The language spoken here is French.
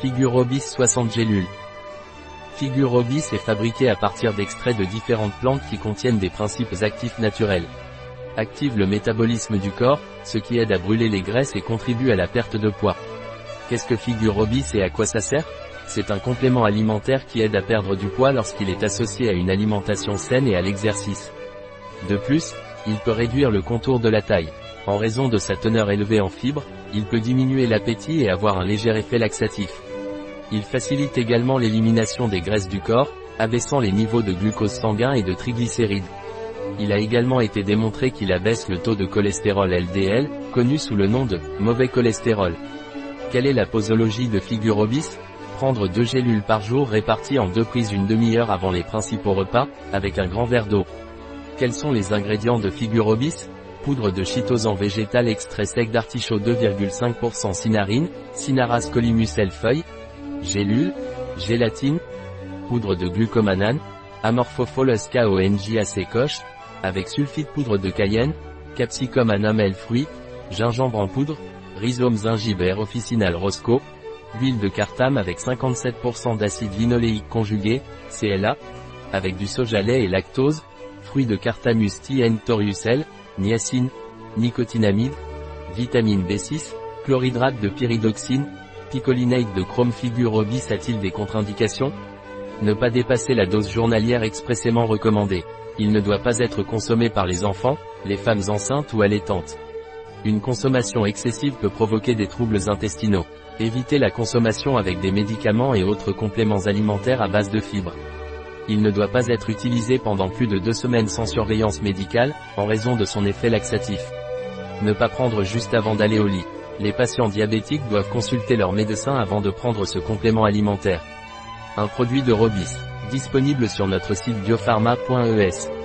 Figure Robis 60 gélules. Figure Robis est fabriqué à partir d'extraits de différentes plantes qui contiennent des principes actifs naturels. Active le métabolisme du corps, ce qui aide à brûler les graisses et contribue à la perte de poids. Qu'est-ce que Figure Robis et à quoi ça sert? C'est un complément alimentaire qui aide à perdre du poids lorsqu'il est associé à une alimentation saine et à l'exercice. De plus, il peut réduire le contour de la taille. En raison de sa teneur élevée en fibres, il peut diminuer l'appétit et avoir un léger effet laxatif. Il facilite également l'élimination des graisses du corps, abaissant les niveaux de glucose sanguin et de triglycérides. Il a également été démontré qu'il abaisse le taux de cholestérol LDL, connu sous le nom de mauvais cholestérol. Quelle est la posologie de figure obis Prendre deux gélules par jour réparties en deux prises une demi-heure avant les principaux repas, avec un grand verre d'eau. Quels sont les ingrédients de figure obis Poudre de chitosan végétal extrait sec d'artichaut 2,5% cinarine, Cinaras collimus feuille, Gélule, gélatine, poudre de glucomanane, Amorphophallus KONJAC coche, avec sulfite poudre de cayenne, capsicum anamel fruit, gingembre en poudre, rhizome gingiber officinal roscoe, huile de cartame avec 57% d'acide linoléique conjugué, CLA, avec du soja lait et lactose, fruits de cartamus TN toriusel, niacine, nicotinamide, vitamine B6, chlorhydrate de pyridoxine, picolinate de chrome figure obis a-t-il des contre-indications? Ne pas dépasser la dose journalière expressément recommandée. Il ne doit pas être consommé par les enfants, les femmes enceintes ou allaitantes. Une consommation excessive peut provoquer des troubles intestinaux. Évitez la consommation avec des médicaments et autres compléments alimentaires à base de fibres. Il ne doit pas être utilisé pendant plus de deux semaines sans surveillance médicale, en raison de son effet laxatif. Ne pas prendre juste avant d'aller au lit les patients diabétiques doivent consulter leur médecin avant de prendre ce complément alimentaire. Un produit de Robis, disponible sur notre site biopharma.es.